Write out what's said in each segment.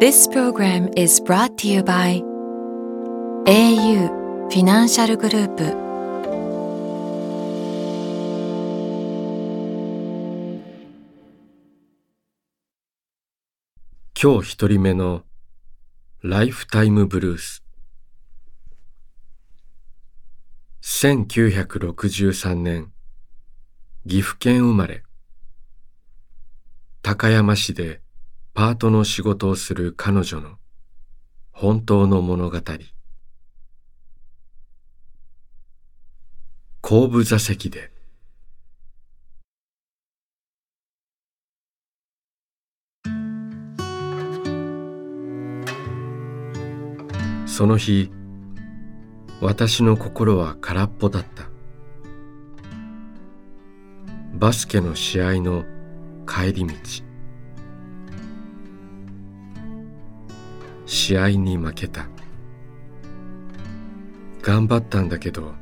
This program is brought to you by au フィナンシャルグループ今日一人目のライフタイムブルース1963年岐阜県生まれ高山市でパートの仕事をする彼女の本当の物語。後部座席で。その日私の心は空っぽだった。バスケの試合の帰り道。試合に負けた。頑張ったんだけど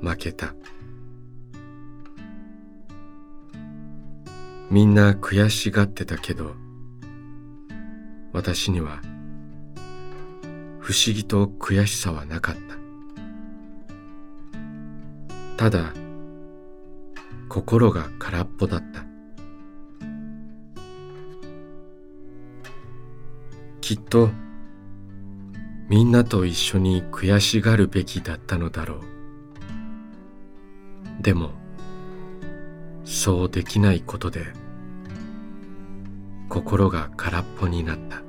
負けた。みんな悔しがってたけど私には不思議と悔しさはなかった。ただ心が空っぽだった。きっとみんなと一緒に悔しがるべきだったのだろう。でもそうできないことで心が空っぽになった。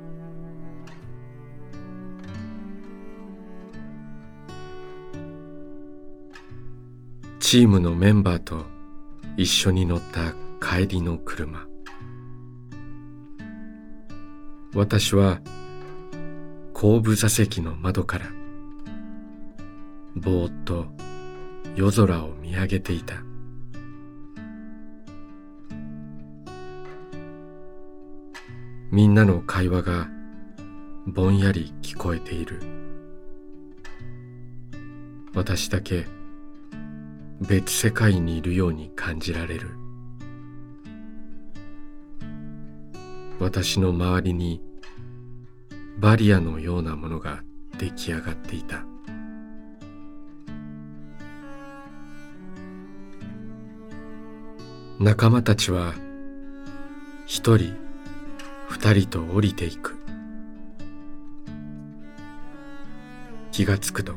チームのメンバーと一緒に乗った帰りの車。私は後部座席の窓からぼーっと夜空を見上げていた。みんなの会話がぼんやり聞こえている。私だけ別世界にいるように感じられる。私の周りにバリアのようなものが出来上がっていた。仲間たちは一人二人と降りていく。気がつくと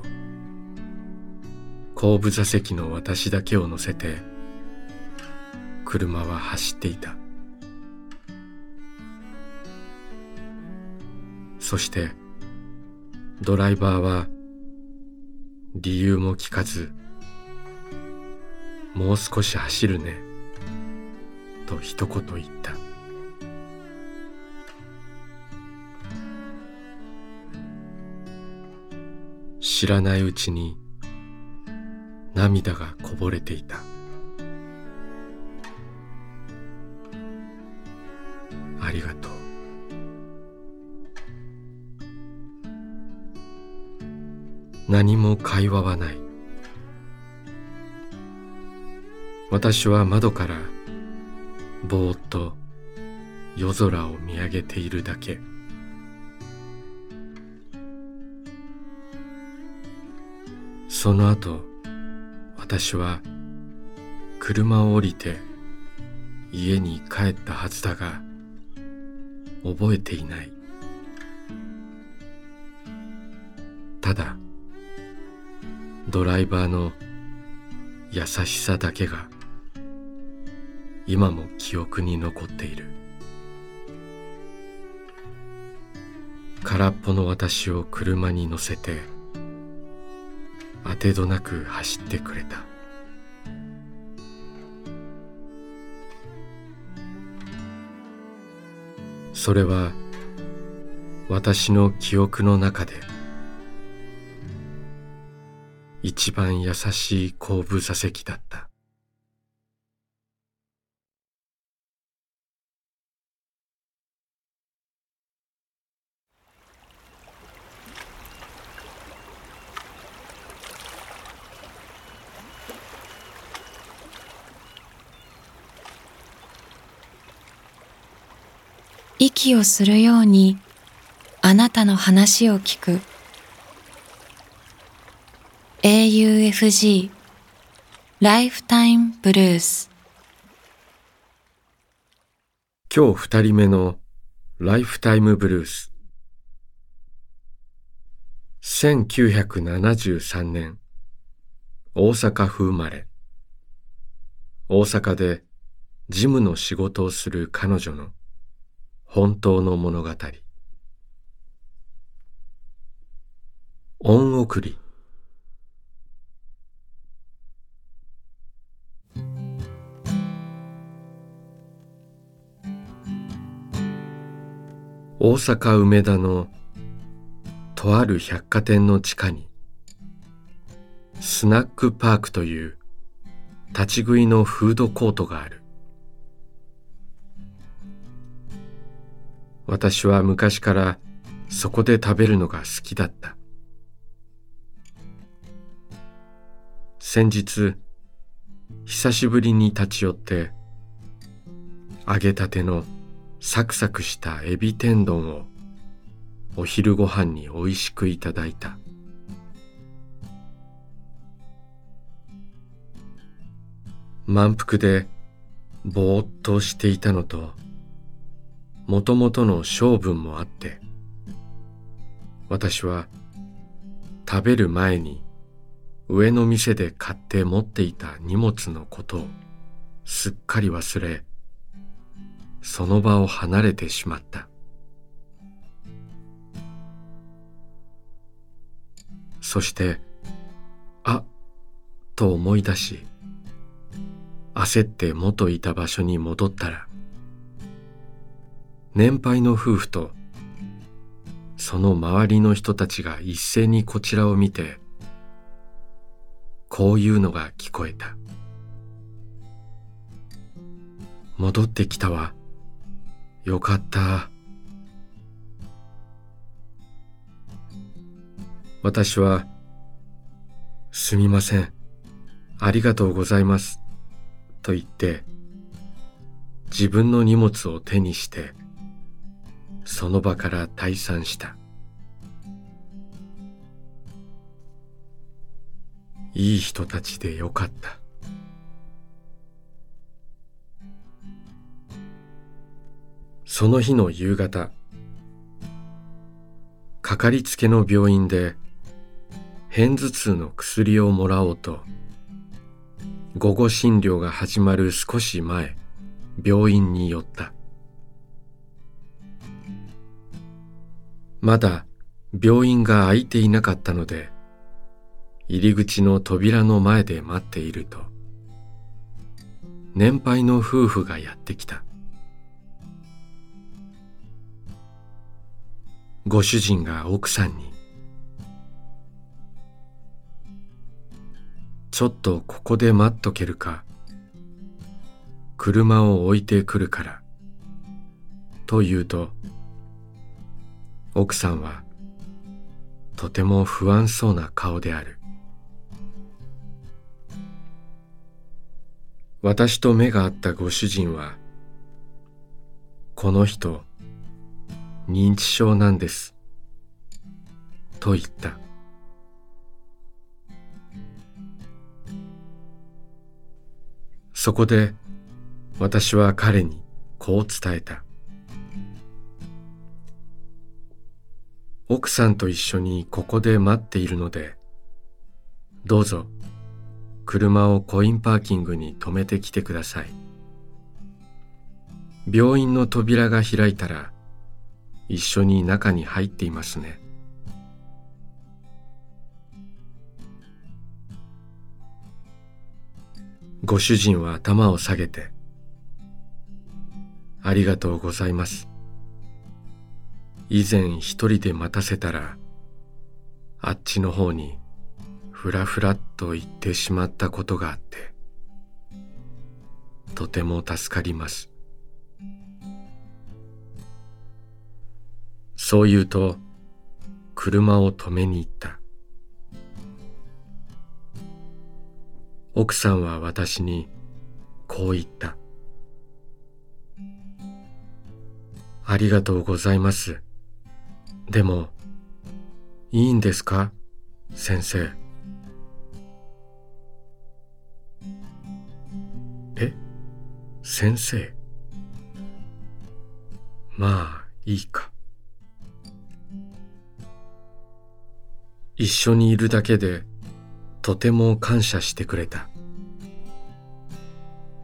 後部座席の私だけを乗せて車は走っていた。そしてドライバーは理由も聞かずもう少し走るねと一言言った。知らないうちに涙がこぼれていた。ありがとう。何も会話はない。私は窓からぼーっと夜空を見上げているだけ。その後私は車を降りて家に帰ったはずだが覚えていない。ただドライバーの優しさだけが今も記憶に残っている。空っぽの私を車に乗せて当てどなく走ってくれた。それは私の記憶の中で一番優しい後部座席だった。息をするようにあなたの話を聞く。AUFG ライフタイムブルース今日二人目のライフタイムブルース1973年大阪府生まれ。大阪で事務の仕事をする彼女の本当の物語。恩送り。大阪梅田のとある百貨店の地下にスナックパークという立ち食いのフードコートがある。私は昔からそこで食べるのが好きだった。先日久しぶりに立ち寄って揚げたてのサクサクしたエビ天丼をお昼ご飯においしくいただいた。満腹でぼーっとしていたのともともとの性分もあって私は食べる前に上の店で買って持っていた荷物のことをすっかり忘れその場を離れてしまった。そしてあっと思い出し焦って元いた場所に戻ったら年配の夫婦とその周りの人たちが一斉にこちらを見てこういうのが聞こえた。戻ってきたわ。よかった。私はすみません。ありがとうございます。と言って自分の荷物を手にしてその場から退散した。いい人たちでよかった。その日の夕方かかりつけの病院で片頭痛の薬をもらおうと午後診療が始まる少し前病院に寄った。まだ病院が開いていなかったので入り口の扉の前で待っていると年配の夫婦がやってきた。ご主人が奥さんに「ちょっとここで待っとけるか。車を置いてくるから」と言うと奥さんはとても不安そうな顔である。私と目が合ったご主人はこの人認知症なんです。と言った。そこで私は彼にこう伝えた。奥さんと一緒にここで待っているので、どうぞ車をコインパーキングに止めてきてください。病院の扉が開いたら一緒に中に入っていますね。ご主人は頭を下げて、ありがとうございます。以前一人で待たせたらあっちの方にふらふらっと言ってしまったことがあってとても助かりますそう言うと車を止めに行った。奥さんは私にこう言った。ありがとうございます。でもいいんですか？先生。え？先生？まあいいか。一緒にいるだけでとても感謝してくれた。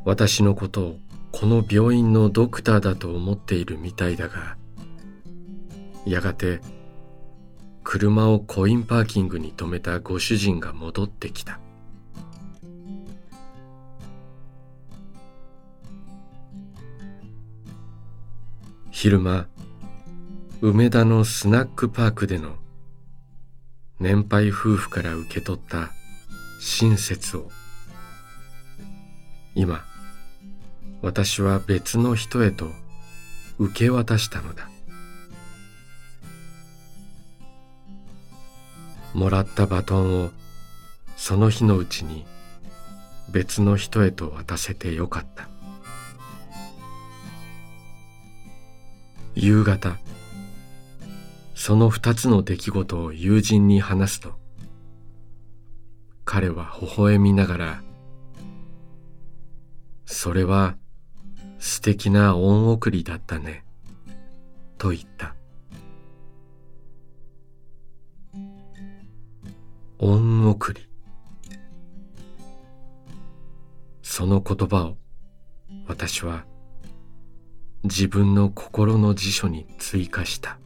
私のことをこの病院のドクターだと思っているみたいだがやがて車をコインパーキングに止めたご主人が戻ってきた。昼間梅田のスナックパークでの年配夫婦から受け取った親切を。今私は別の人へと受け渡したのだ。もらったバトンをその日のうちに別の人へと渡せてよかった。夕方その二つの出来事を友人に話すと彼は微笑みながら「それは素敵な恩送りだったね」と言った。恩送り。その言葉を私は自分の心の辞書に追加した。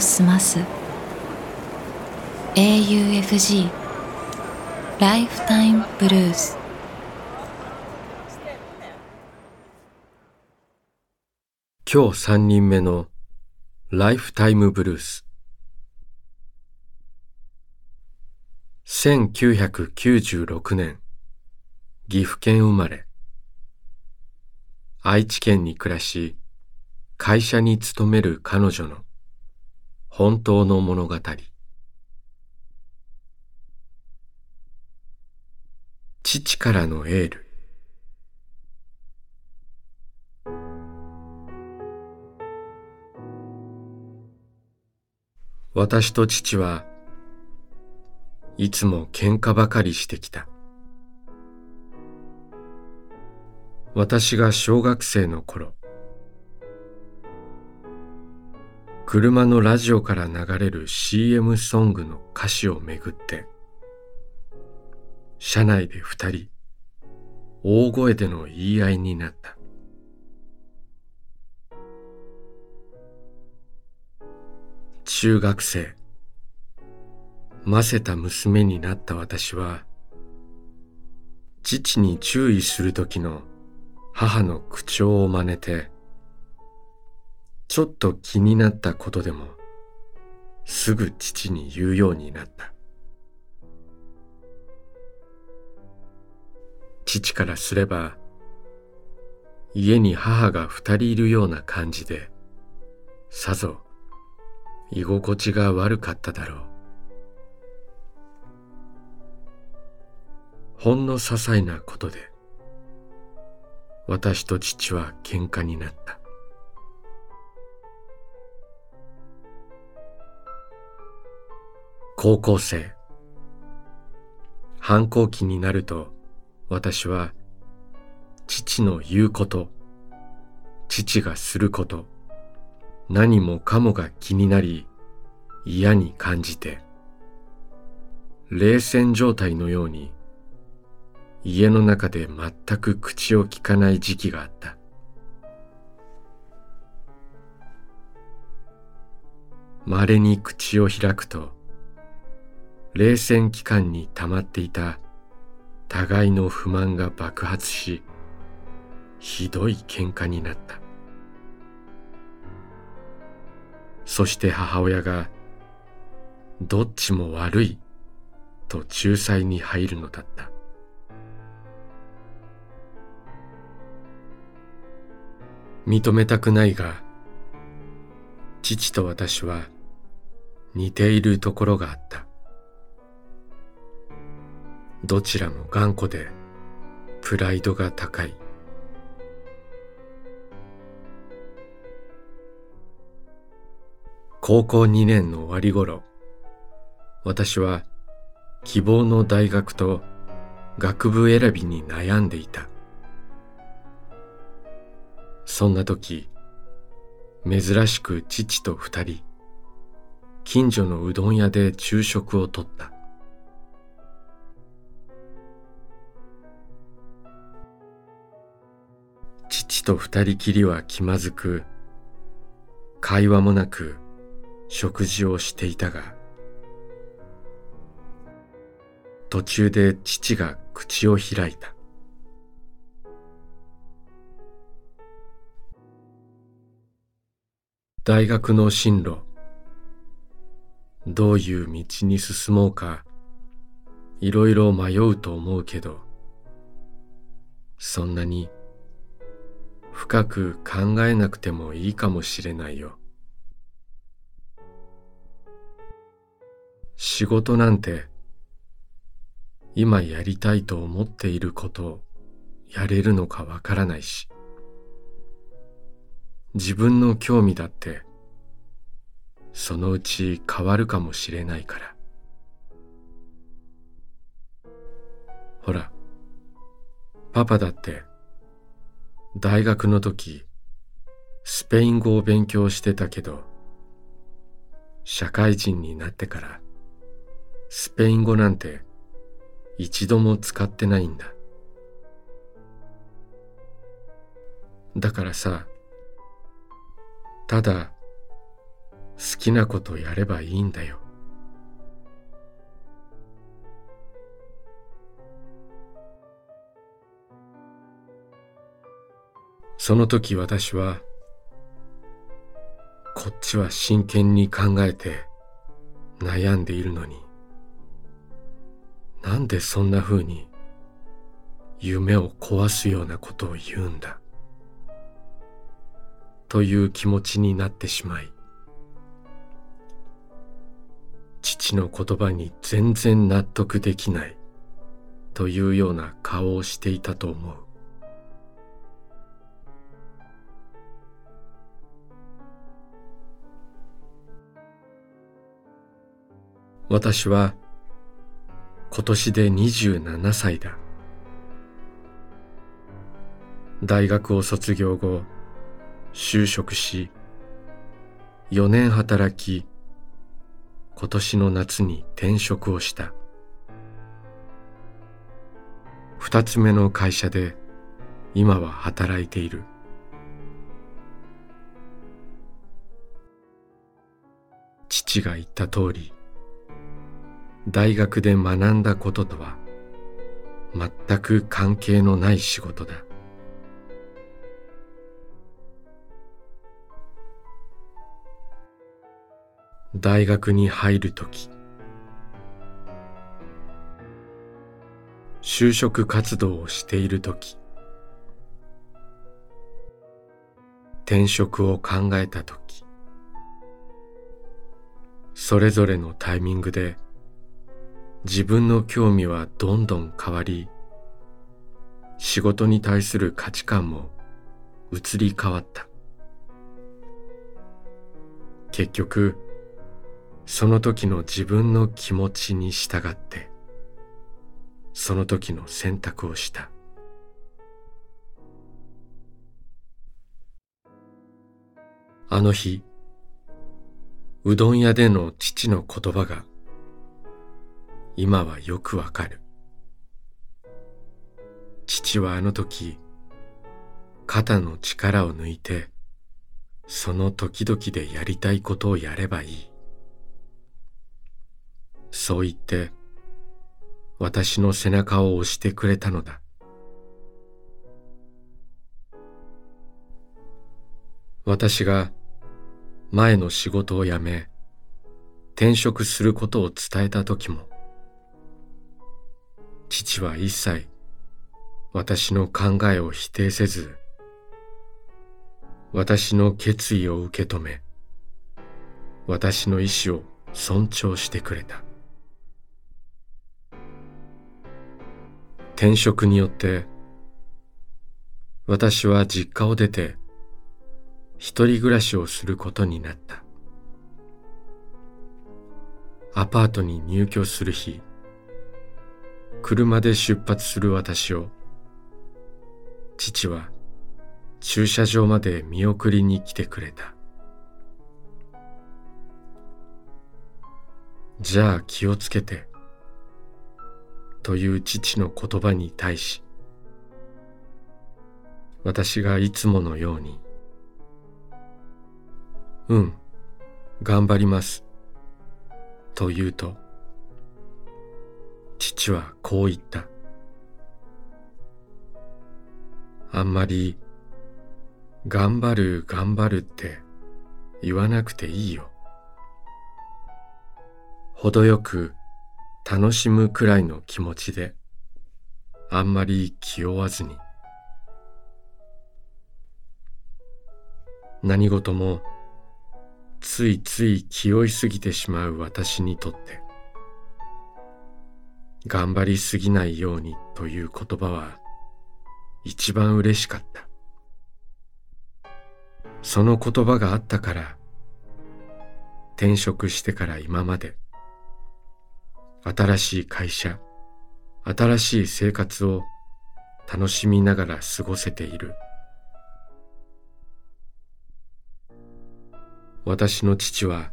耳を澄ます。AUFG ライフタイムブルース今日三人目のライフタイムブルース1996年岐阜県生まれ。愛知県に暮らし会社に勤める彼女の本当の物語。父からのエール。私と父はいつも喧嘩ばかりしてきた。私が小学生の頃車のラジオから流れる CM ソングの歌詞をめぐって車内で二人大声での言い合いになった。中学生ませた娘になった私は父に注意する時の母の口調を真似てちょっと気になったことでもすぐ父に言うようになった。父からすれば家に母が二人いるような感じでさぞ居心地が悪かっただろう。ほんの些細なことで私と父は喧嘩になった。高校生。反抗期になると私は父の言うこと父がすること何もかもが気になり嫌に感じて冷戦状態のように家の中で全く口をきかない時期があった。稀に口を開くと冷戦期間に溜まっていた互いの不満が爆発しひどい喧嘩になった。そして母親がどっちも悪いと仲裁に入るのだった。認めたくないが父と私は似ているところがあった。どちらも頑固でプライドが高い。高校2年の終わり頃私は希望の大学と学部選びに悩んでいた。そんな時珍しく父と二人近所のうどん屋で昼食をとった。父と二人きりは気まずく会話もなく食事をしていたが途中で父が口を開いた。大学の進路どういう道に進もうかいろいろ迷うと思うけどそんなに深く考えなくてもいいかもしれないよ。仕事なんて今やりたいと思っていることをやれるのかわからないし。自分の興味だってそのうち変わるかもしれないから。ほらパパだって大学の時スペイン語を勉強してたけど社会人になってからスペイン語なんて一度も使ってないんだ。だからさただ好きなことやればいいんだよ。その時私はこっちは真剣に考えて悩んでいるのになんでそんな風に夢を壊すようなことを言うんだという気持ちになってしまい父の言葉に全然納得できないというような顔をしていたと思う。私は今年で27歳だ。大学を卒業後就職し4年働き今年の夏に転職をした。二つ目の会社で今は働いている。父が言った通り大学で学んだこととは全く関係のない仕事だ。大学に入るとき就職活動をしているとき転職を考えたときそれぞれのタイミングで自分の興味はどんどん変わり仕事に対する価値観も移り変わった。結局その時の自分の気持ちに従ってその時の選択をした。あの日うどん屋での父の言葉が今はよくわかる。父はあの時肩の力を抜いてその時々でやりたいことをやればいい。そう言って私の背中を押してくれたのだ。私が前の仕事を辞め転職することを伝えた時も父は一切私の考えを否定せず私の決意を受け止め私の意志を尊重してくれた。転職によって私は実家を出て一人暮らしをすることになった。アパートに入居する日車で出発する私を父は駐車場まで見送りに来てくれた。じゃあ気をつけてという父の言葉に対し私がいつものようにうん頑張りますと言うと父はこう言った。あんまり頑張る頑張るって言わなくていいよ。程よく楽しむくらいの気持ちであんまり気負わずに。何事もついつい気負いすぎてしまう私にとって。頑張りすぎないようにという言葉は一番嬉しかった。その言葉があったから転職してから今まで新しい会社新しい生活を楽しみながら過ごせている。私の父は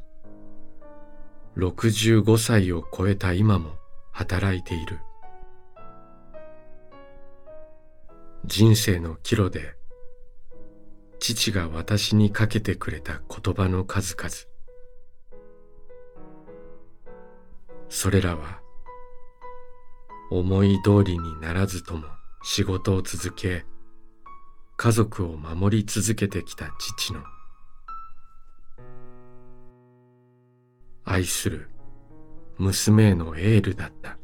65歳を超えた今も働いている。人生の岐路で父が私にかけてくれた言葉の数々。それらは思い通りにならずとも仕事を続け家族を守り続けてきた父の愛する娘へのエールだった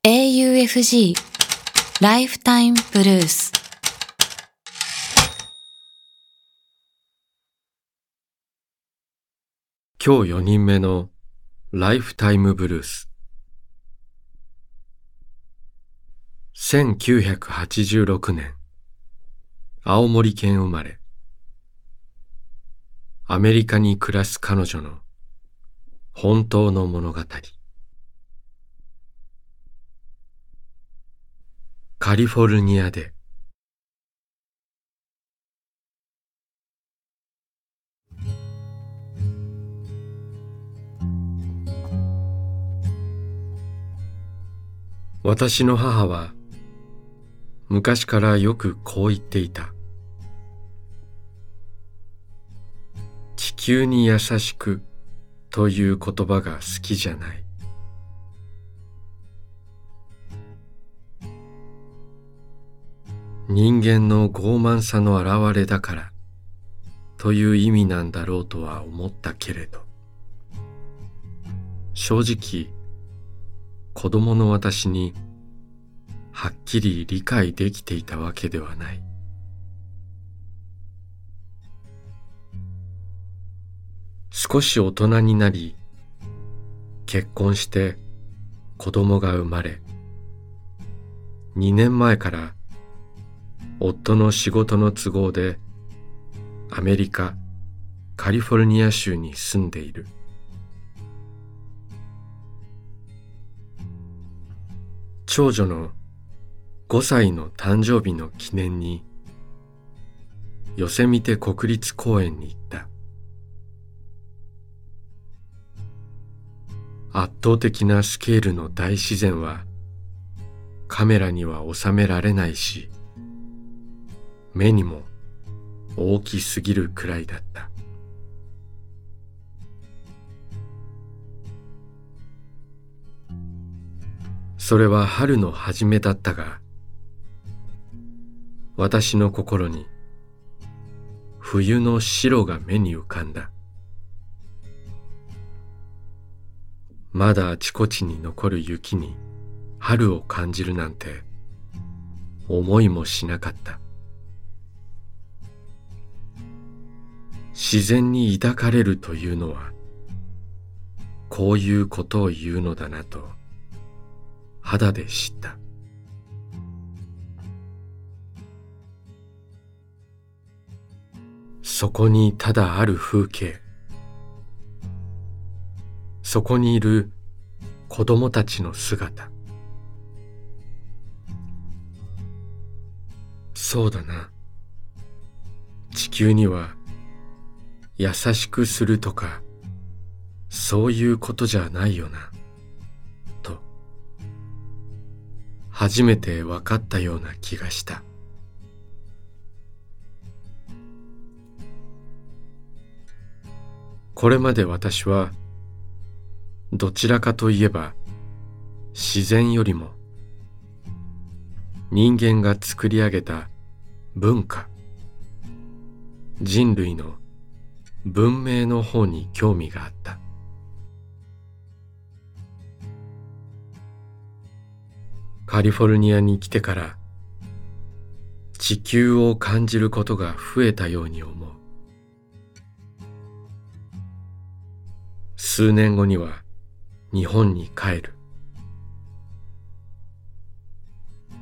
「AUFG ライフタイムブルース」今日4人目のライフタイムブルース1986年青森県生まれ。アメリカに暮らす彼女の本当の物語。カリフォルニアで。私の母は昔からよくこう言っていた。地球に優しくという言葉が好きじゃない。人間の傲慢さの表れだからという意味なんだろうとは思ったけれど。正直子供の私にはっきり理解できていたわけではない。少し大人になり結婚して子供が生まれ2年前から夫の仕事の都合でアメリカカリフォルニア州に住んでいる。長女の5歳の誕生日の記念にヨセミテ国立公園に行った。圧倒的なスケールの大自然はカメラには収められないし目にも大きすぎるくらいだった。それは春の初めだったが私の心に冬の白が目に浮かんだ。まだあちこちに残る雪に春を感じるなんて思いもしなかった。自然に抱かれるというのはこういうことを言うのだなと肌で知った。そこにただある風景。そこにいる子供たちの姿。そうだな。地球には優しくするとかそういうことじゃないよな。と初めて分かったような気がした。これまで私はどちらかといえば自然よりも人間が作り上げた文化人類の文明の方に興味があった。カリフォルニアに来てから地球を感じることが増えたように思う。数年後には日本に帰る。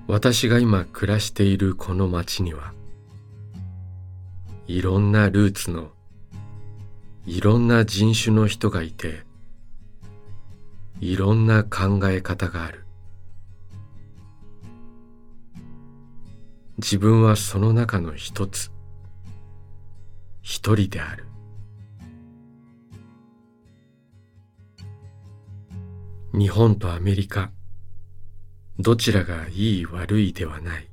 私が今暮らしているこの町にはいろんなルーツのいろんな人種の人がいていろんな考え方がある。自分はその中の一つ一人である。日本とアメリカどちらがいい悪いではない。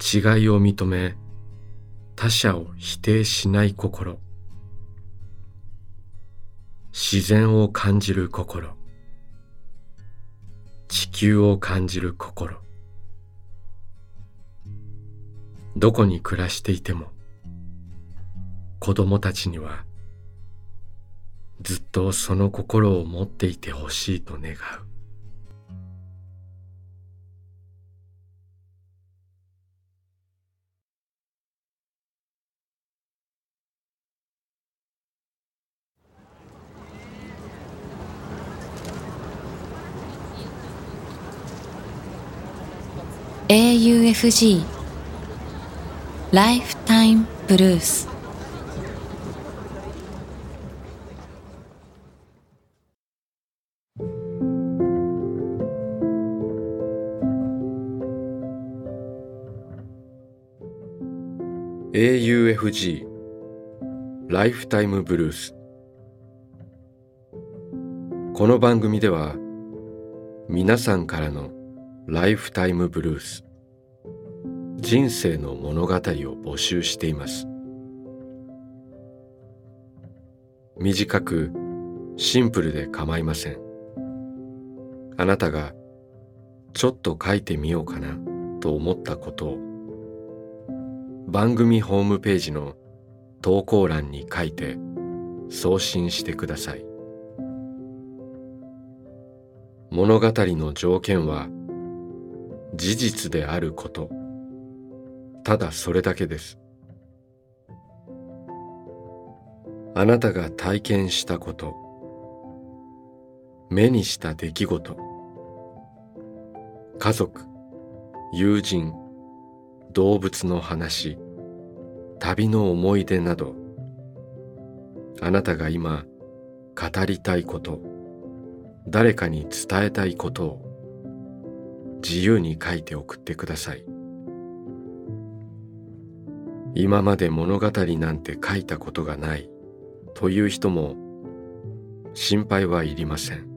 違いを認め他者を否定しない心。自然を感じる心。地球を感じる心。どこに暮らしていても子供たちにはずっとその心を持っていてほしいと願う「AUFG ライフタイムブルース」「AUFG ライフタイムブルース」この番組では皆さんからのライフタイムブルース人生の物語を募集しています。短くシンプルで構いません。あなたがちょっと書いてみようかなと思ったことを番組ホームページの投稿欄に書いて送信してください。物語の条件は事実であること。ただそれだけです。あなたが体験したこと。目にした出来事。家族友人動物の話旅の思い出などあなたが今語りたいこと誰かに伝えたいことを自由に書いて送ってください。今まで物語なんて書いたことがないという人も心配はいりません。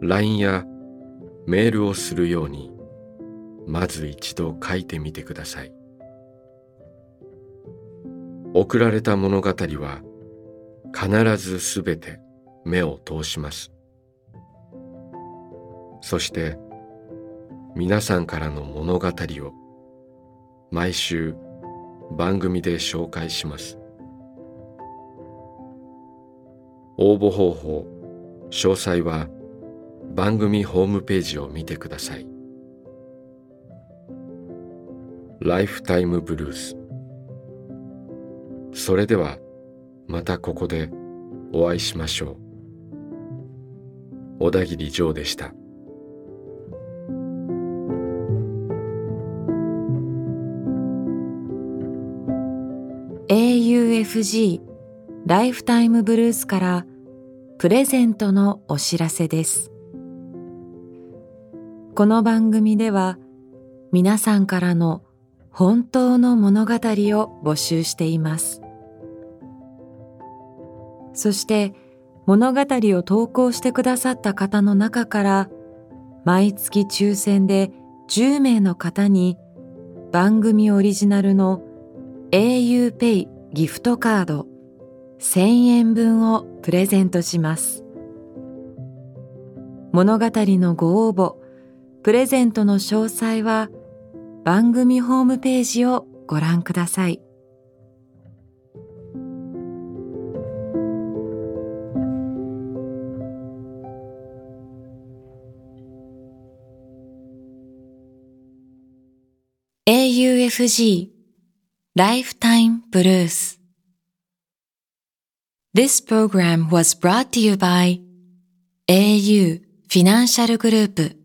LINE やメールをするようにまず一度書いてみてください。送られた物語は必ずすべて目を通します。そして皆さんからの物語を毎週番組で紹介します。応募方法詳細は番組ホームページを見てください。ライフタイムブルースそれではまたここでお会いしましょう。小田切ジョーでした。AUFG ライフタイムブルースからプレゼントのお知らせです。この番組では皆さんからの本当の物語を募集しています。そして物語を投稿してくださった方の中から毎月抽選で10名の方に番組オリジナルの auPay ギフトカード1000円分をプレゼントします。物語のご応募、プレゼントの詳細は番組ホームページをご覧ください。AUFG Lifetime Blues This program was brought to you by au フィ